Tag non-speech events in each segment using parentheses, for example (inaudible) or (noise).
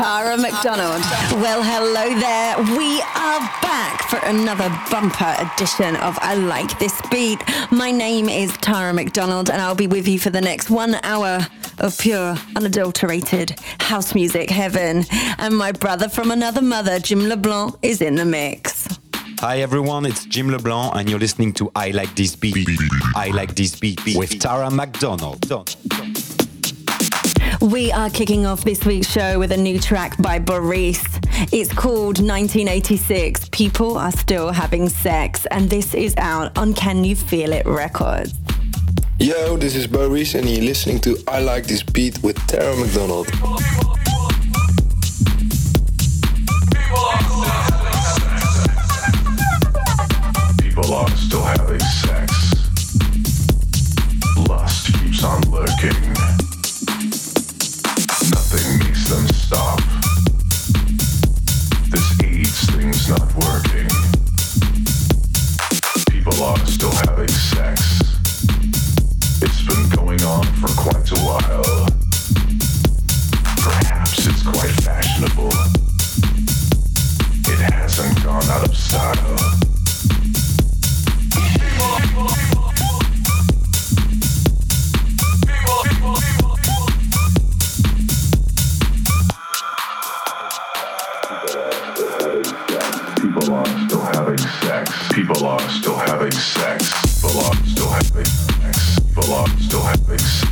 Tara McDonald. Well, hello there. We are back for another bumper edition of I Like This Beat. My name is Tara McDonald, and I'll be with you for the next one hour of pure, unadulterated house music heaven. And my brother from another mother, Jim LeBlanc, is in the mix. Hi everyone, it's Jim LeBlanc, and you're listening to I Like This Beat. I Like This Beat with Tara McDonald. We are kicking off this week's show with a new track by Boris. It's called 1986 People Are Still Having Sex, and this is out on Can You Feel It Records. Yo, this is Boris, and you're listening to I Like This Beat with Tara McDonald. People are still having sex. People are still having sex. People are still having sex.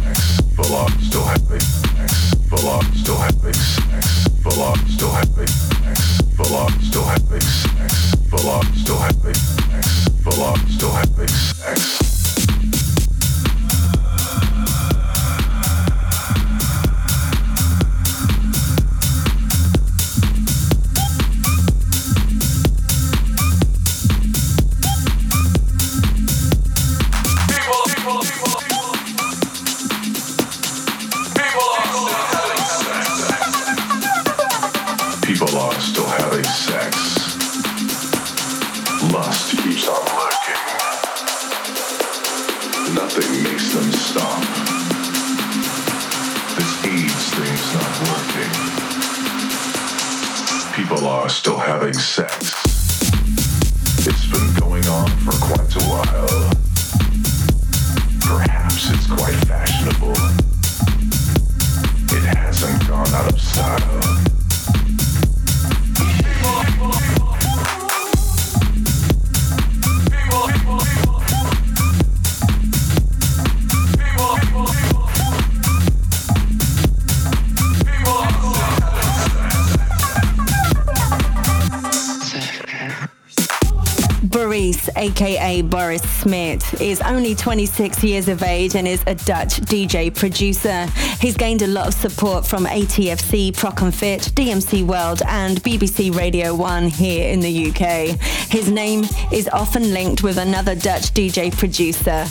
Smit, is only 26 years of age and is a Dutch DJ producer. He's gained a lot of support from ATFC, Prok and Fitch, DMC World, and BBC Radio 1 here in the UK. His name is often linked with another Dutch DJ producer,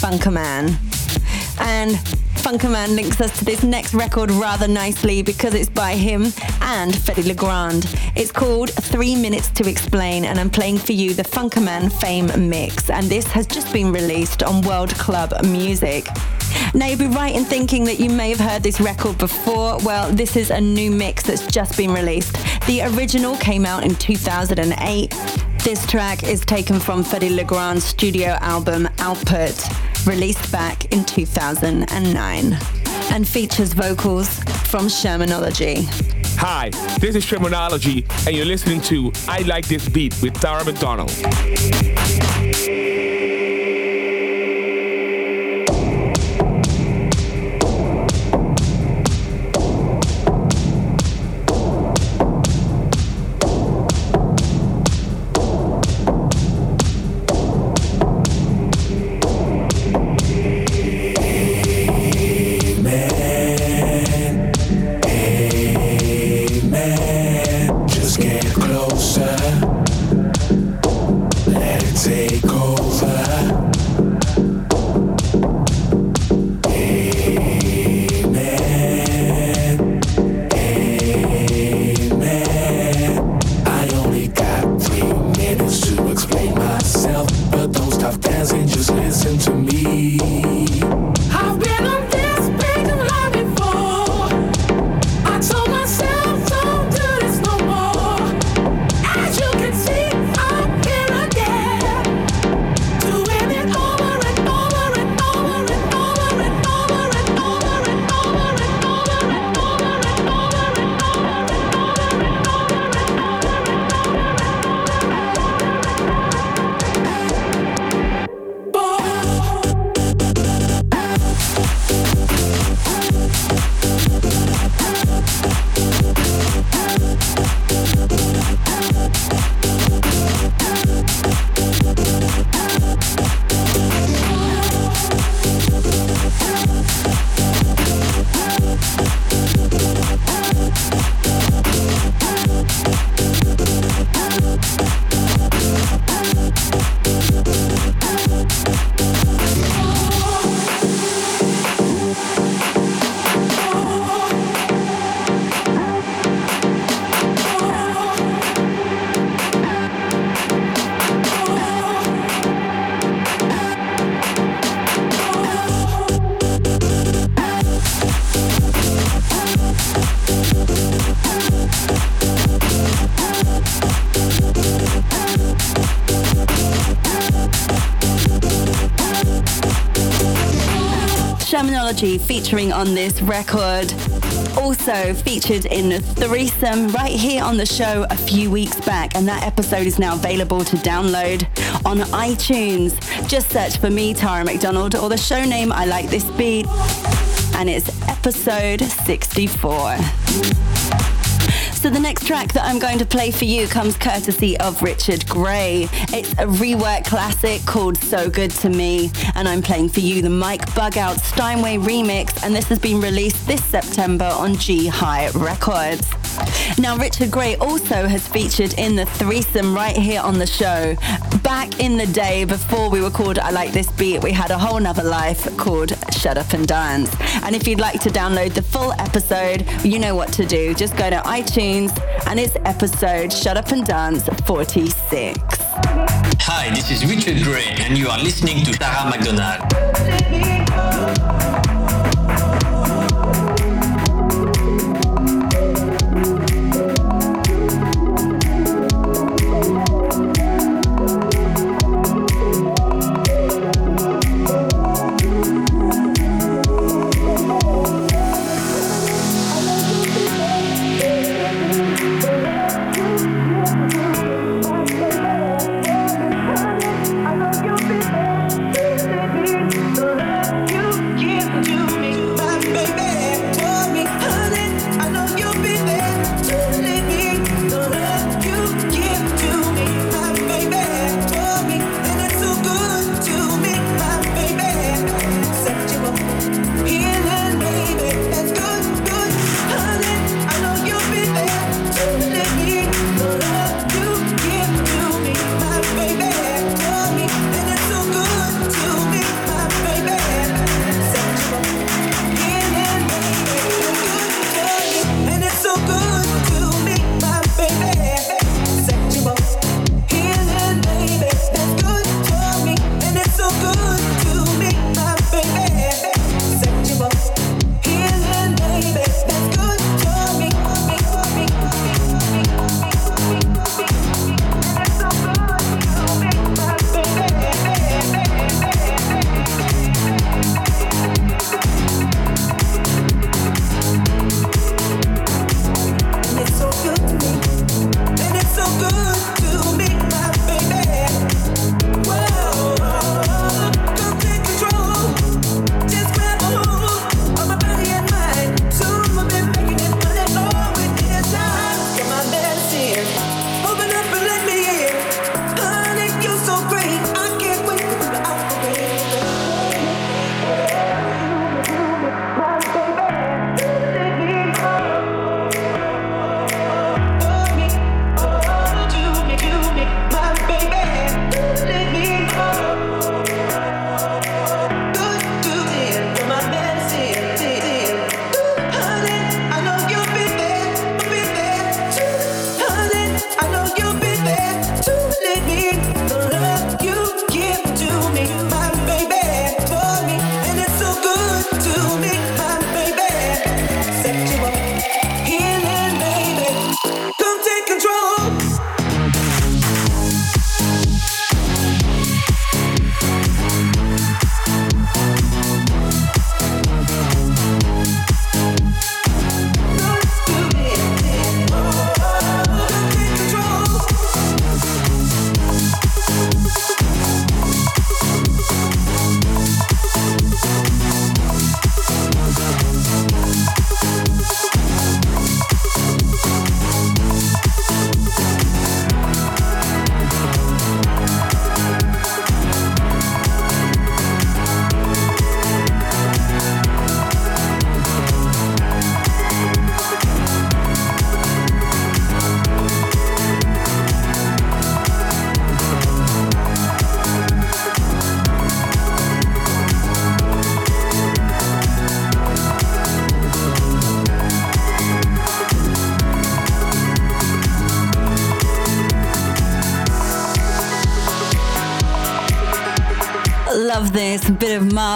Funkerman. And Funkerman links us to this next record rather nicely because it's by him and Fedde Le Grand. It's called Three Minutes to Explain, and I'm playing for you the Funkerman Fame Mix, and this has just been released on World Club Music. Now, you'd be right in thinking that you may have heard this record before. Well, this is a new mix that's just been released. The original came out in 2008. This track is taken from Fedde Le Grand's studio album Output, released back in 2009, and features vocals from Shermanology. Hi, this is Shermanology, and you're listening to I Like This Beat with Tara McDonald. Featuring on this record. Also featured in the threesome right here on the show a few weeks back, and that episode is now available to download on iTunes. Just search for me, Tara McDonald, or the show name I Like This Beat, and it's episode 64. So the next track that I'm going to play for you comes courtesy of Richard Gray. It's a rework classic called So Good to Me, and I'm playing for you the Mike Bugout Steinway remix, and this has been released this September on G High Records. Now, Richard Gray also has featured in the threesome right here on the show. Back in the day, before we were called I Like This Beat, we had a whole nother life called Shut Up and Dance. And if you'd like to download the full episode, you know what to do. Just go to iTunes and it's episode Shut Up and Dance 46. Hi, this is Richard Gray, and you are listening to Tara McDonald.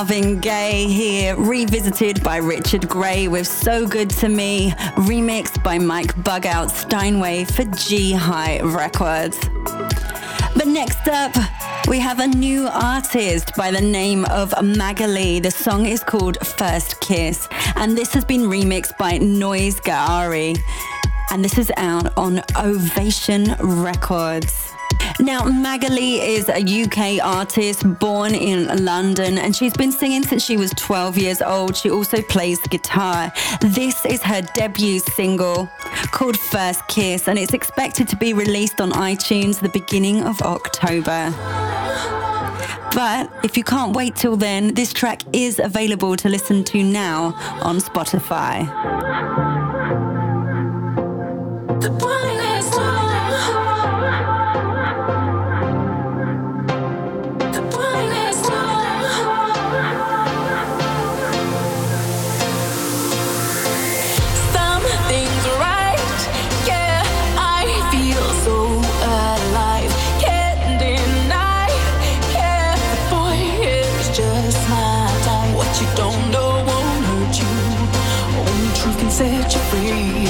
Marvin Gaye here, revisited by Richard Gray with So Good to Me, remixed by Mike Bugout Steinway for G High Records. But next up, We have a new artist by the name of Magali. The song is called First Kiss, and this has been remixed by Noise Gaari. And this is out on Ovation Records. Now, Magali is a UK artist born in London and she's been singing since she was 12 years old. She also plays the guitar. This is her debut single called First Kiss and it's expected to be released on iTunes the beginning of October. But if you can't wait till then, this track is available to listen to now on Spotify. And this is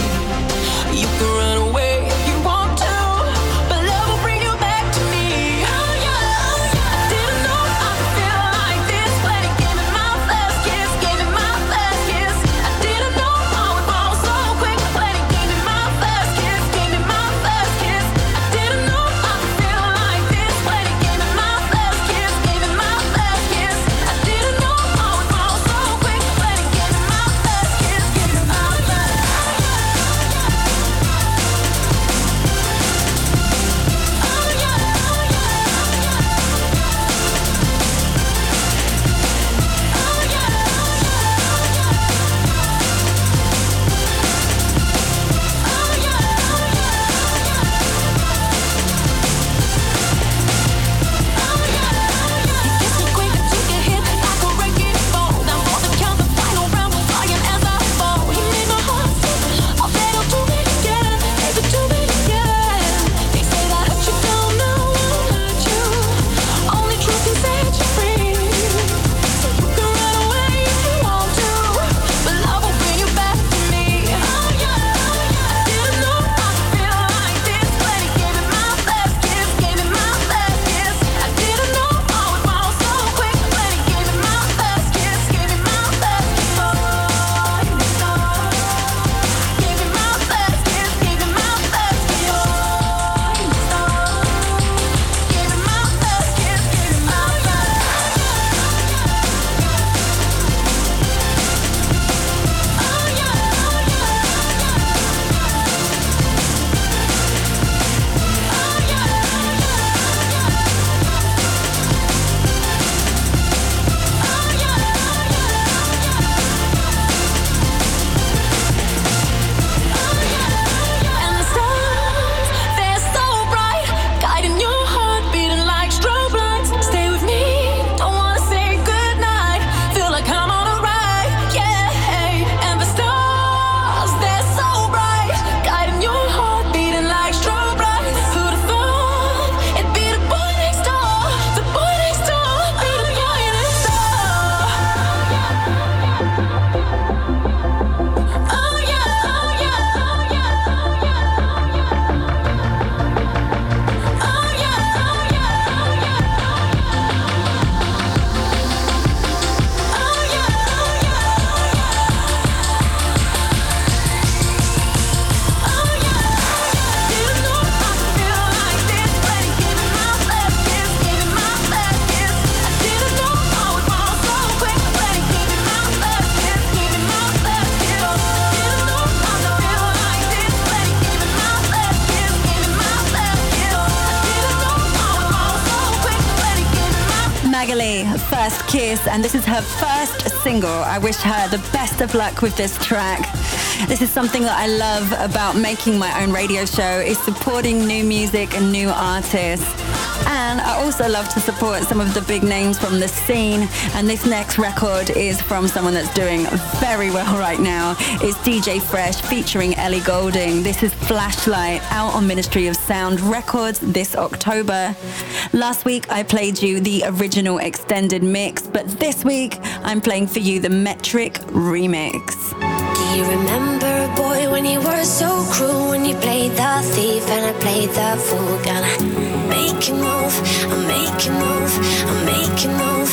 her first single. I wish her the best of luck with this track. This is something that I love about making my own radio show is supporting new music and new artists. And I also love to support some of the big names from the scene. And this next record is from someone that's doing very well (laughs) right now. It's DJ Fresh featuring Ellie Goulding. This is Flashlight out on Ministry of Sound Records this October. Last week I played you the original extended mix, but this week I'm playing for you the Metrik remix. You remember, boy, when you were so cruel, when you played the thief and I played the fool. Gonna make you move, I'm making move, I'm making move.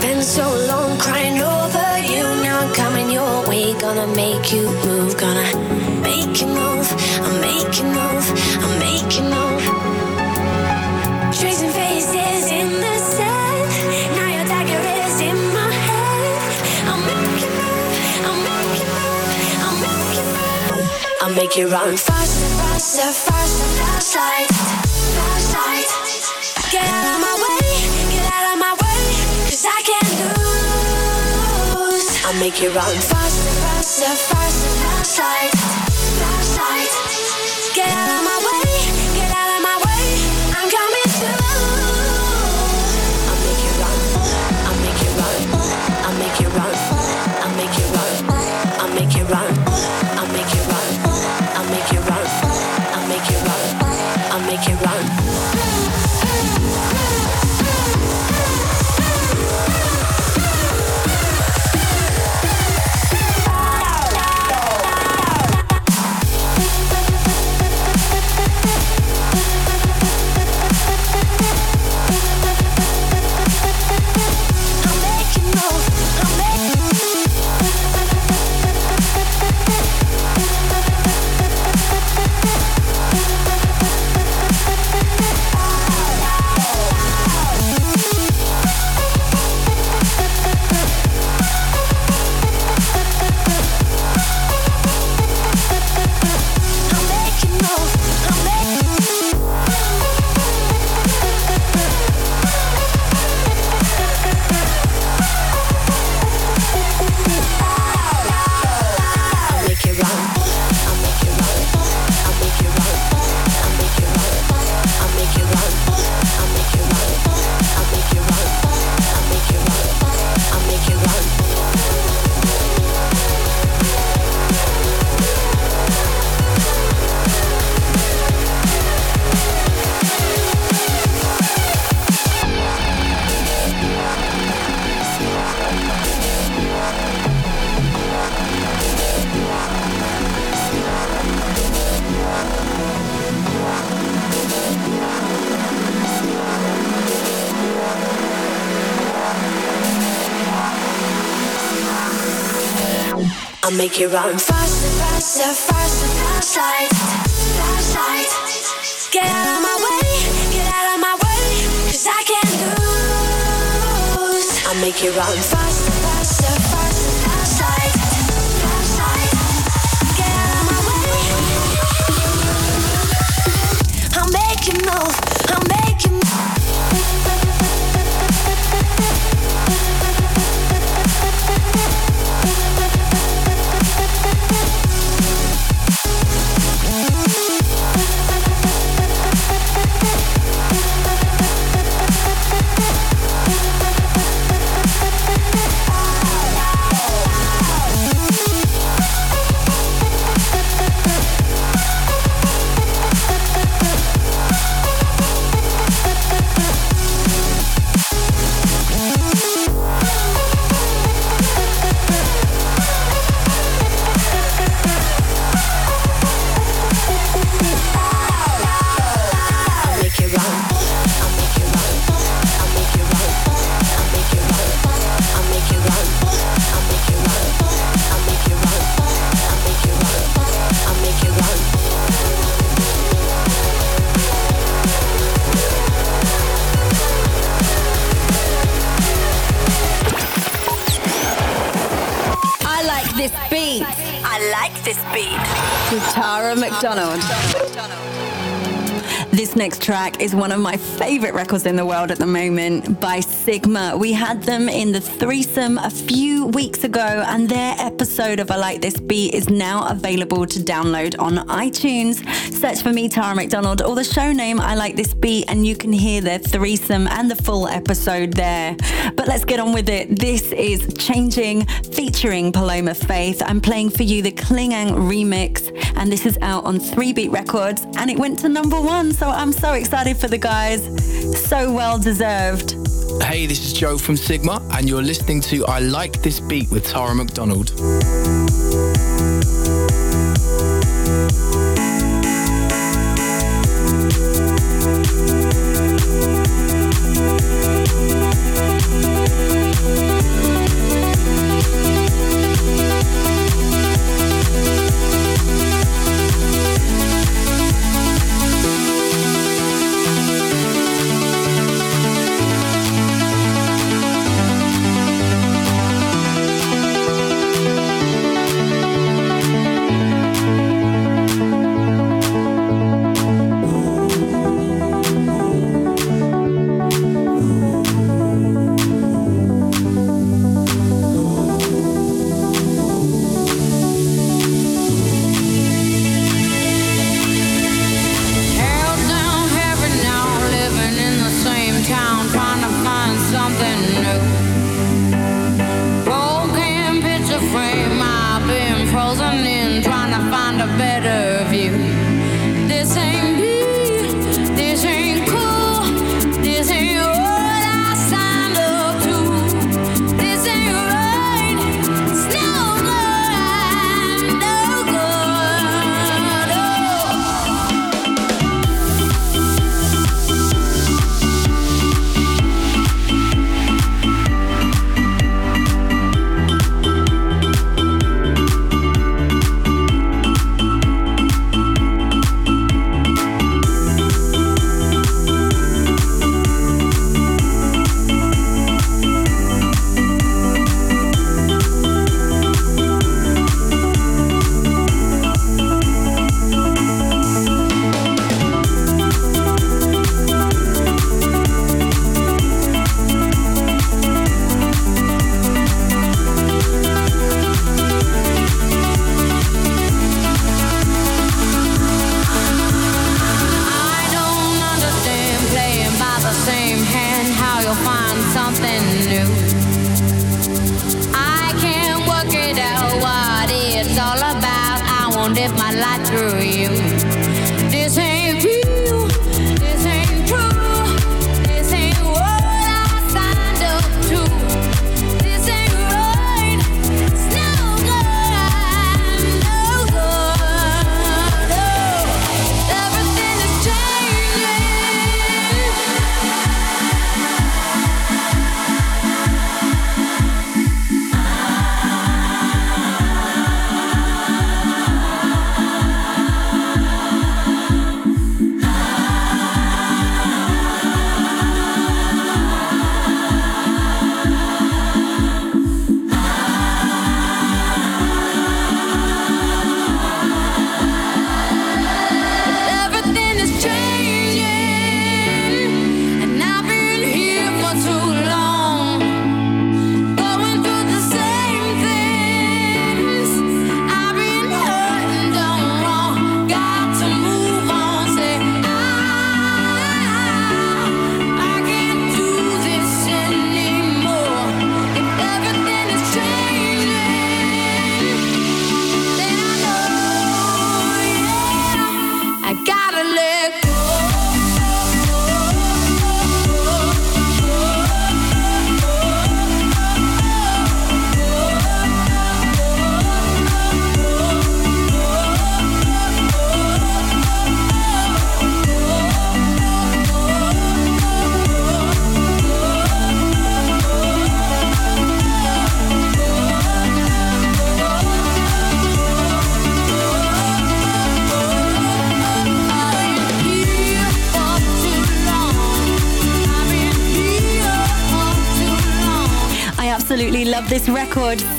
Been so long crying over you, now I'm coming your way. Gonna make you move, gonna make you move, I'm making move. Make you run faster, faster, faster, fast fast light. Get out of my way, get out of my way, 'cause I can't lose. I'll make you run faster, faster, faster, fast fast light. Get out of my way, I'll make you run faster, faster, faster, fast light, fast light. Get out of my way, get out of my way, 'cause I can't lose. I'll make you run faster, faster, faster, fast light, fast light. Get out of my way. I'll make you move, next track is one of my favorite records in the world at the moment by Sigma. We had them in the threesome a few weeks ago, and their episode of I Like This Beat is now available to download on iTunes. Search for me, Tara McDonald, or the show name I Like This Beat, and you can hear their threesome and the full episode there. But let's get on with it. This is Changing featuring Paloma Faith. I'm playing for you the Klingande remix, and this is out on 3 Beat Records, and it went to number one. So I'm so excited for the guys. So well deserved. Hey, this is Joe from Sigma, and you're listening to I Like This Beat with Tara McDonald.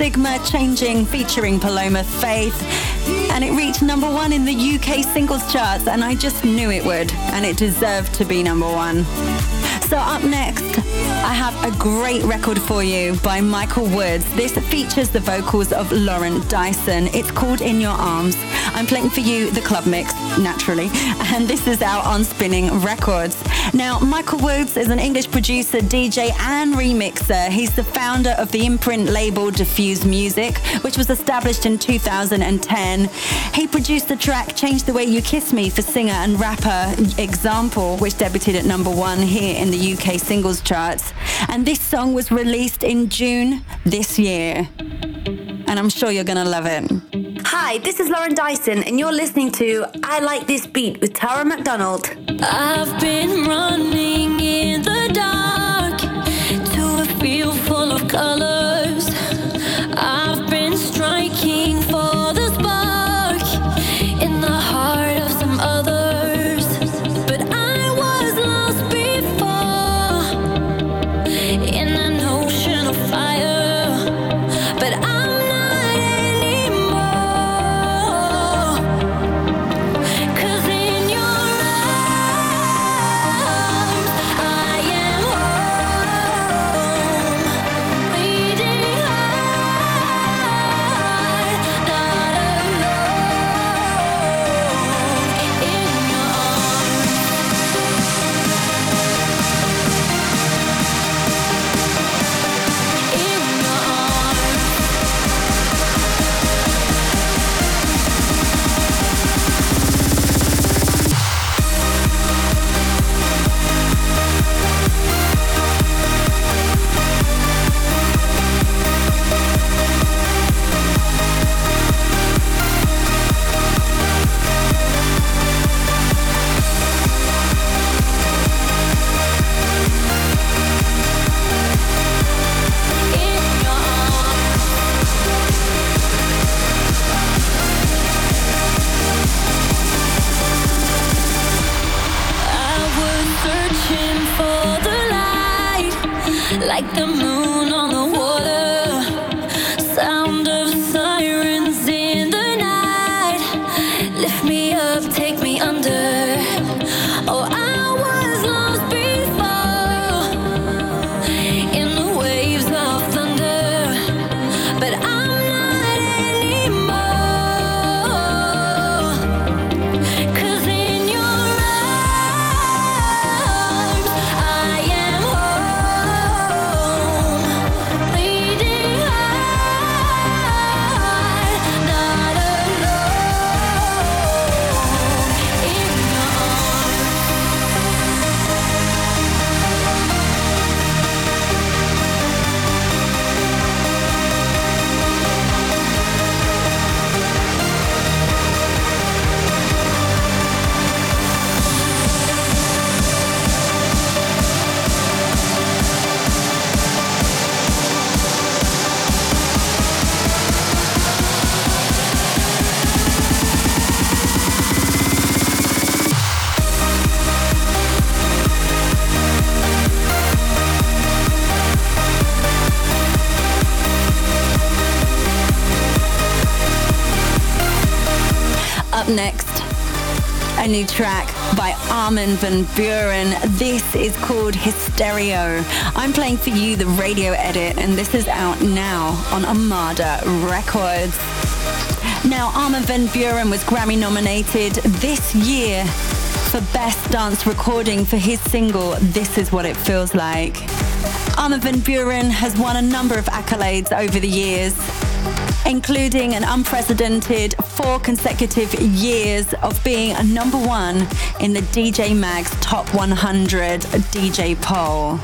Sigma Changing, featuring Paloma Faith. And it reached number one in the UK singles charts, and I just knew it would, and it deserved to be number one. So, up next, I have a great record for you by Michael Woods. This features the vocals of Lauren Dyson. It's called In Your Arms. I'm playing for you the club mix, naturally, and this is out on Spinnin' Records. Now, Michael Woods is an English producer, DJ, and remixer. He's the founder of the imprint label Diffuse Music, which was established in 2010. He produced the track Change the Way You Kiss Me for singer and rapper Example, which debuted at number one here in the UK singles charts. And this song was released in June this year. And I'm sure you're going to love it. Hi, this is Lauren Dyson, and you're listening to I Like This Beat with Tara McDonald. I've been running in the dark to a field full of. Armin van Buuren. This is called Hystereo. I'm playing for you the radio edit, and this is out now on Armada Records. Now, Armin van Buuren was Grammy nominated this year for Best Dance Recording for his single This Is What It Feels Like. Armin van Buuren has won a number of accolades over the years including an unprecedented four consecutive years of being number one in the DJ Mag's Top 100 DJ poll.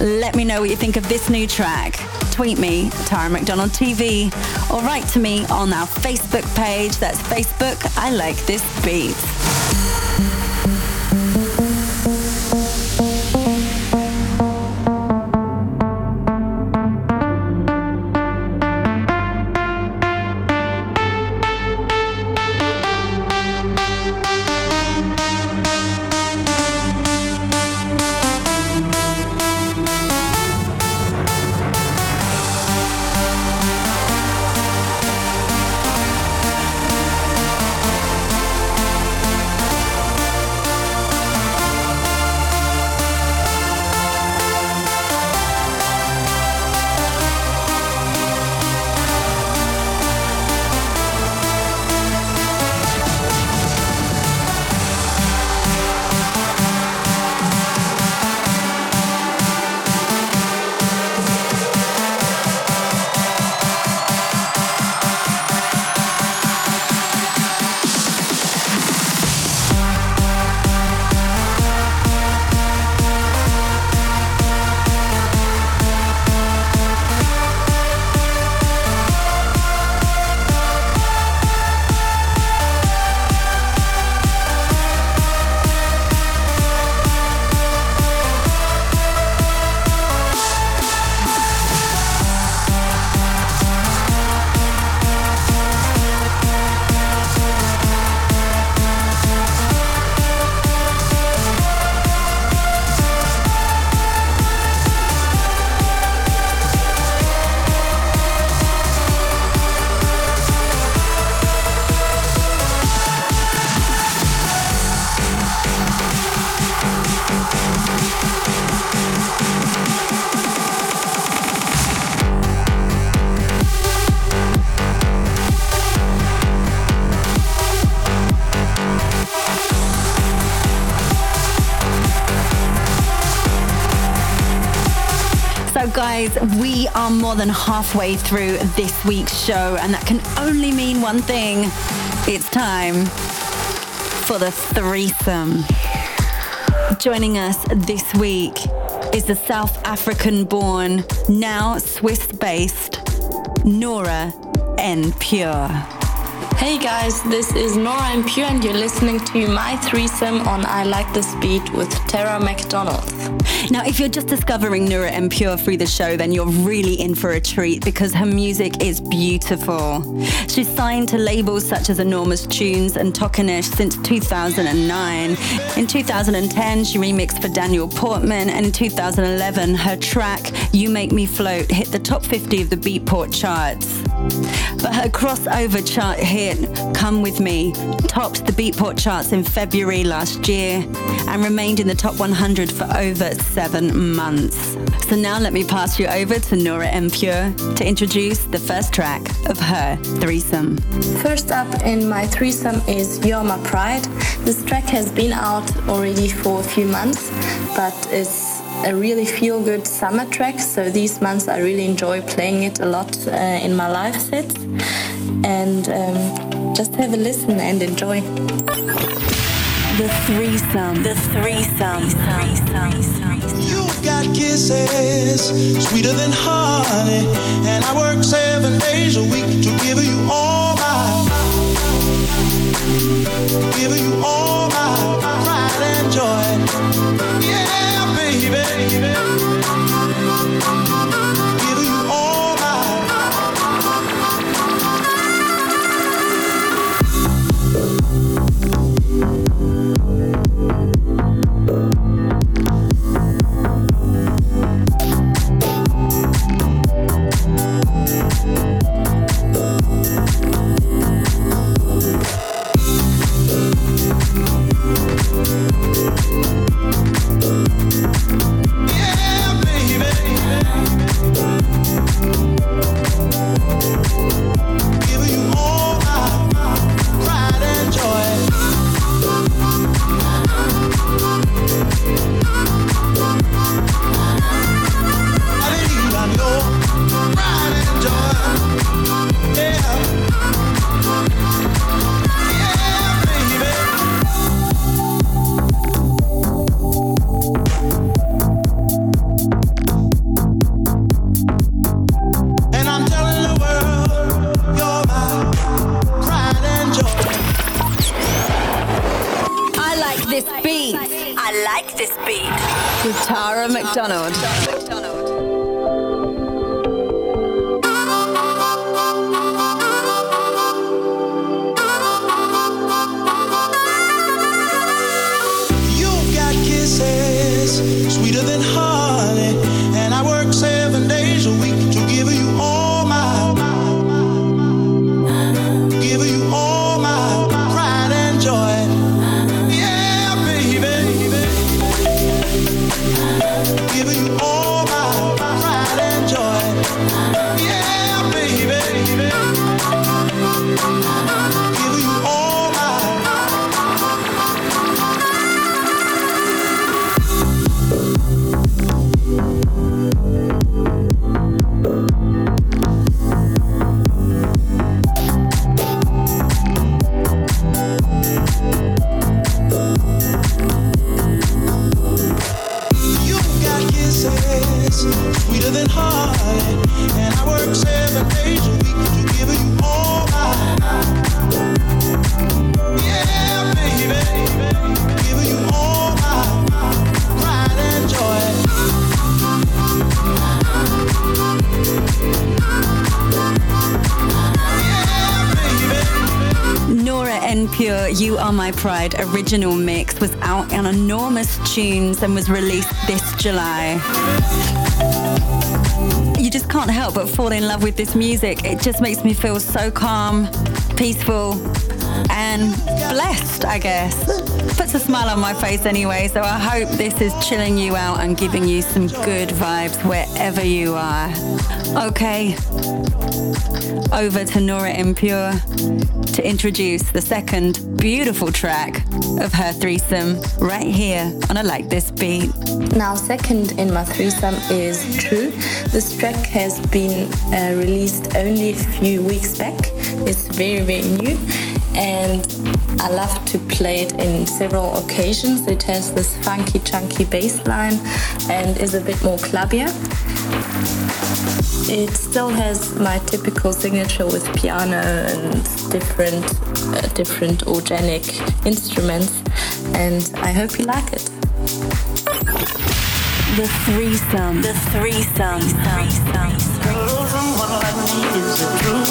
Let me know what you think of this new track. Tweet me, Tara McDonald TV, or write to me on our Facebook page. That's Facebook, I like this beat. More than halfway through this week's show, and that can only mean one thing. It's time for the threesome. Joining us this week is the South African born, now Swiss based, Nora En Pure. Hey guys, this is Nora En Pure and you're listening to my threesome on I Like This Beat with Tara McDonald. Now, if you're just discovering Nora En Pure through the show, then you're really in for a treat because her music is beautiful. She's signed to labels such as Enormous Tunes and Tokenish since 2009. In 2010, she remixed for Daniel Portman, and in 2011, her track You Make Me Float hit the top 50 of the Beatport charts. But her crossover chart hit, Come With Me, topped the Beatport charts in February last year and remained in the top 100 for over seven months. So now let me pass you over to Nora Pure to introduce the first track of her threesome. First up in my threesome is You're My Pride. This track has been out already for a few months, but it's a really feel good summer track. So these months I really enjoy playing it a lot uh, in my live sets. And um, just have a listen and enjoy. The threesome. The threesome. You've got kisses sweeter than honey, and I work seven days a week to give you all my, give you all my pride and joy. Yeah, baby. Give My Pride original mix was out on Enormous Tunes and was released this July. You just can't help but fall in love with this music. It just makes me feel so calm, peaceful, and blessed, I guess. Puts a smile on my face anyway, so I hope this is chilling you out and giving you some good vibes wherever you are. Okay, over to Nora En Pure to introduce the second beautiful track of her threesome right here on I Like This Beat. Now, second in my threesome is True. This track has been uh, released only a few weeks back. It's very, very new. And I love to play it in several occasions. It has this funky, chunky bass line and is a bit more clubbier. It still has my typical signature with piano and different, uh, different organic instruments, and I hope you like it. The threesome. The threesome. threesome. Someone like me is it true?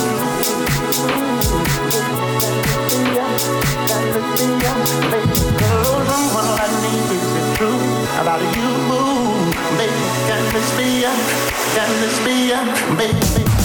Someone like me is it true about you, baby? Can this be ya? Can this be ya, baby?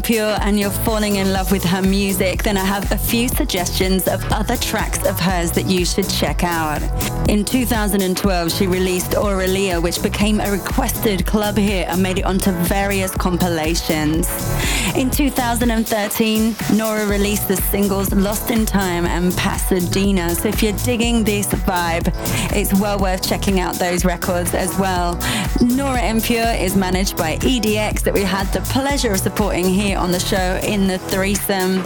Pure and you're falling in love with her music, then I have a few suggestions of other tracks of hers that you should check out. In 2012, she released Aurelia, which became a requested club hit and made it onto various compilations. In 2013, Nora released the singles Lost in Time and Pasadena. So if you're digging this vibe, it's well worth checking out those records as well. Nora En Pure is managed by EDX that we had the pleasure of supporting here on the show in the threesome.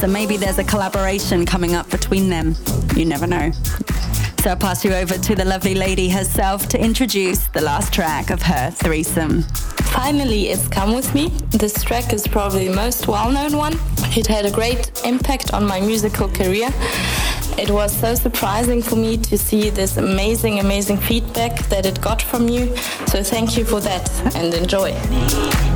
So maybe there's a collaboration coming up between them. You never know. So I'll pass you over to the lovely lady herself to introduce the last track of her threesome. Finally, it's Come With Me. This track is probably the most well known one. It had a great impact on my musical career. It was so surprising for me to see this amazing, amazing feedback that it got from you. So thank you for that and enjoy.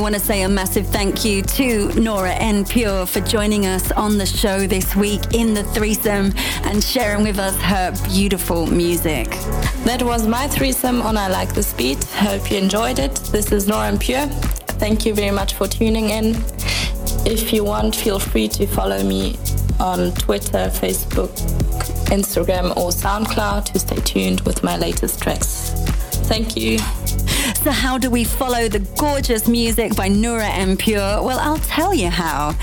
Want to say a massive thank you to Nora En Pure for joining us on the show this week in the threesome and sharing with us her beautiful music. That was my threesome on I Like This Beat. Hope you enjoyed it. This is Nora En Pure. Thank you very much for tuning in. If you want, feel free to follow me on Twitter, Facebook, Instagram, or SoundCloud to stay tuned with my latest tracks. Thank you. So, how do we follow the gorgeous music by Nora En Pure? Well, I'll tell you how.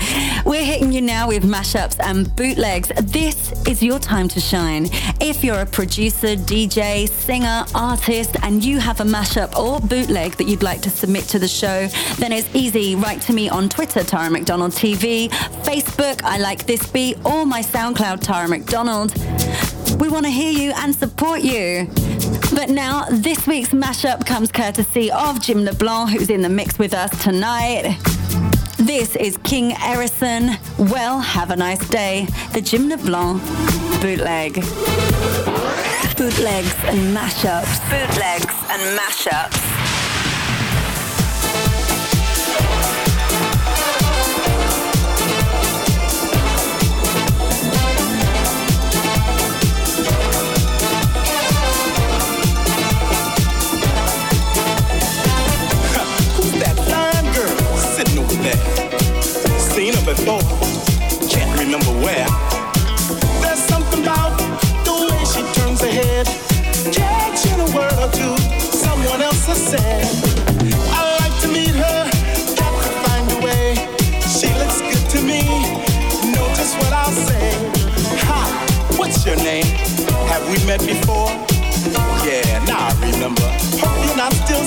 We're hitting you now with mashups and bootlegs. This is your time to shine. If you're a producer, DJ, singer, artist, and you have a mashup or bootleg that you'd like to submit to the show, then it's easy. Write to me on Twitter, Tara McDonald TV, Facebook, I Like This Beat, or my SoundCloud, Tara McDonald. We want to hear you and support you. But now, this week's mashup comes courtesy of Jim LeBlanc, who's in the mix with us tonight. This is King Erison. Well, have a nice day. The Jim LeBlanc bootleg. Bootlegs and mashups. Bootlegs and mashups. Seen her before, can't remember where. There's something about the way she turns her head, catching a word or two someone else has said. I like to meet her, got to find a way. She looks good to me, know what I'll say. Hi, what's your name? Have we met before? Yeah, now I remember. Hope you're not still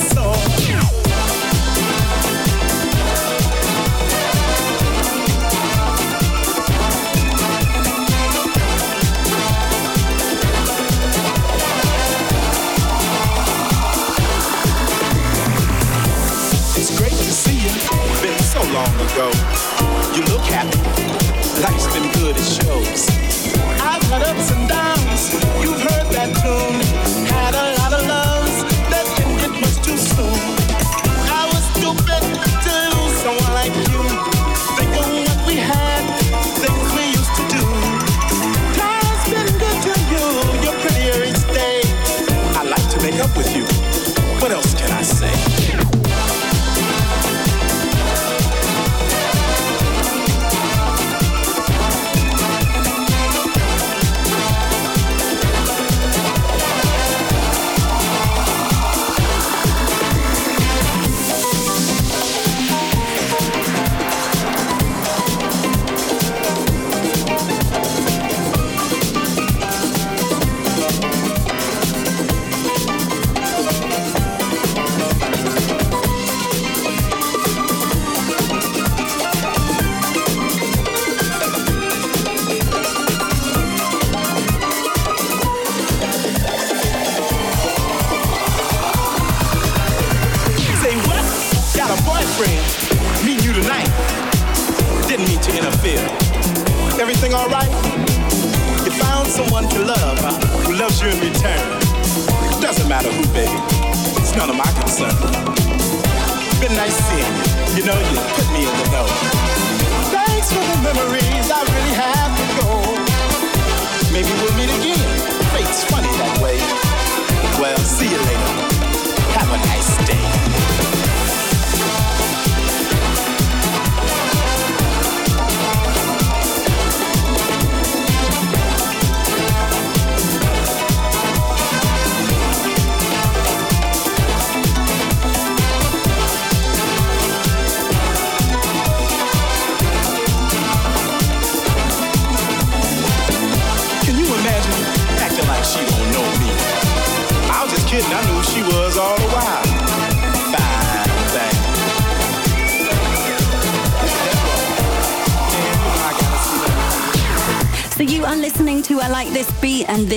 long ago. You look happy. Life's been good, it shows. I've had ups and downs. You've heard that tune.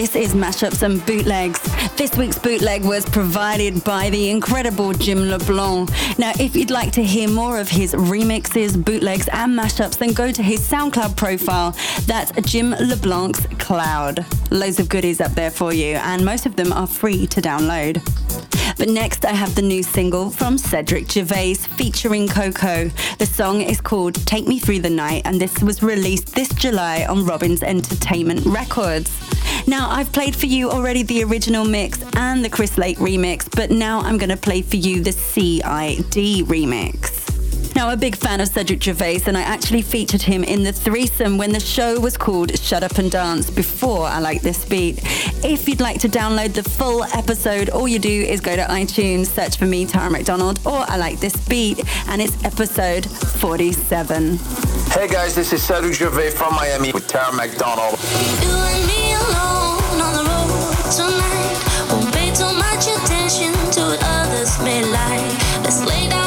This is mashups and bootlegs. This week's bootleg was provided by the incredible Jim LeBlanc. Now, if you'd like to hear more of his remixes, bootlegs, and mashups, then go to his SoundCloud profile. That's Jim LeBlanc's Cloud. Loads of goodies up there for you, and most of them are free to download. But next, I have the new single from Cedric Gervais featuring Coco. The song is called Take Me Through the Night, and this was released this July on Robbins Entertainment Records. Now, I've played for you already the original mix and the Chris Lake remix, but now I'm going to play for you the CID remix. Now, a big fan of Cedric Gervais, and I actually featured him in the threesome when the show was called Shut Up and Dance before I Like This Beat. If you'd like to download the full episode, all you do is go to iTunes, search for me, Tara McDonald, or I Like This Beat, and it's episode 47. Hey guys, this is Cedric Gervais from Miami with Tara McDonald. may like. Let's lay down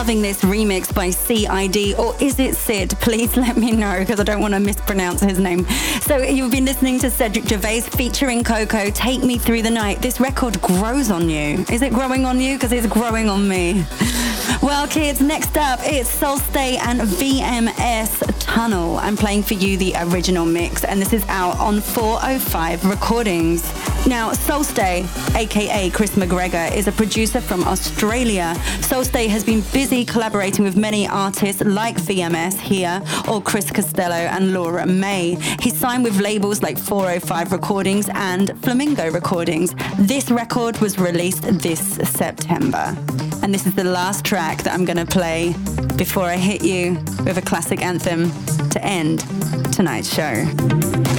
Loving this remix by CID, or is it Sid? Please let me know because I don't want to mispronounce his name. So, you've been listening to Cedric Gervais featuring Coco, Take Me Through the Night. This record grows on you. Is it growing on you? Because it's growing on me. Well, kids, next up it's Solstay and VMS Tunnel. I'm playing for you the original mix, and this is out on 405 Recordings. Now, Solstay, aka Chris McGregor, is a producer from Australia. Solstay has been busy collaborating with many artists like VMS here or Chris Costello and Laura May. He signed with labels like 405 Recordings and Flamingo Recordings. This record was released this September. And this is the last track that I'm going to play before I hit you with a classic anthem to end tonight's show.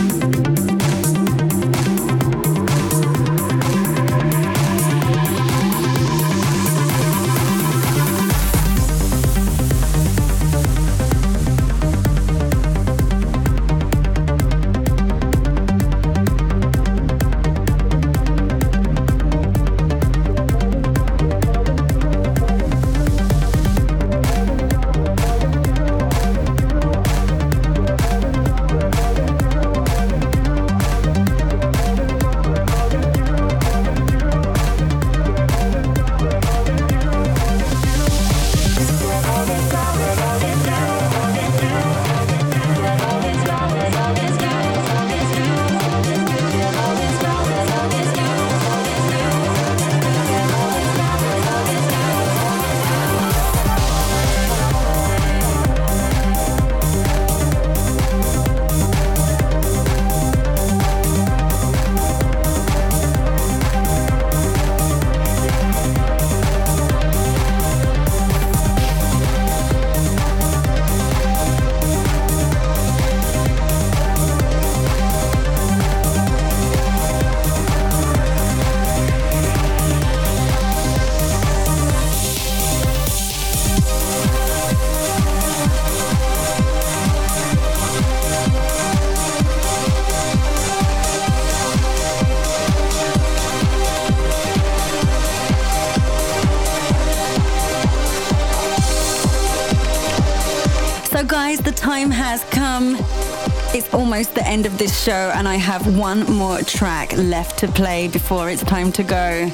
Almost the end of this show, and I have one more track left to play before it's time to go.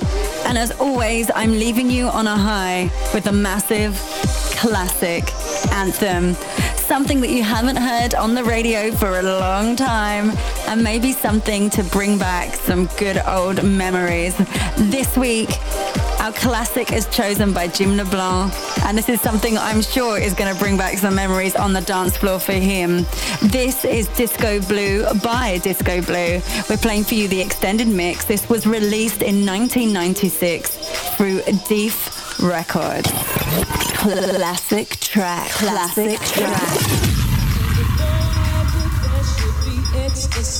And as always, I'm leaving you on a high with a massive classic anthem. Something that you haven't heard on the radio for a long time, and maybe something to bring back some good old memories. This week, our classic is chosen by Jim LeBlanc, and this is something I'm sure is going to bring back some memories on the dance floor for him. This is Disco Blue by Disco Blue. We're playing for you the extended mix. This was released in 1996 through Deef Records. Classic track. Classic, track. McDonald.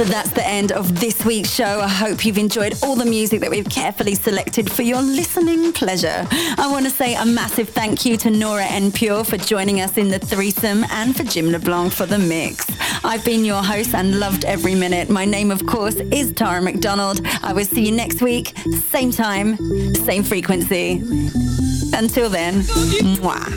So that's the end of this week's show. I hope you've enjoyed all the music that we've carefully selected for your listening pleasure. I want to say a massive thank you to Nora En Pure for joining us in the threesome and for Jim LeBlanc for the mix. I've been your host and loved every minute. My name, of course, is Tara McDonald. I will see you next week, same time, same frequency. Until then, mwah.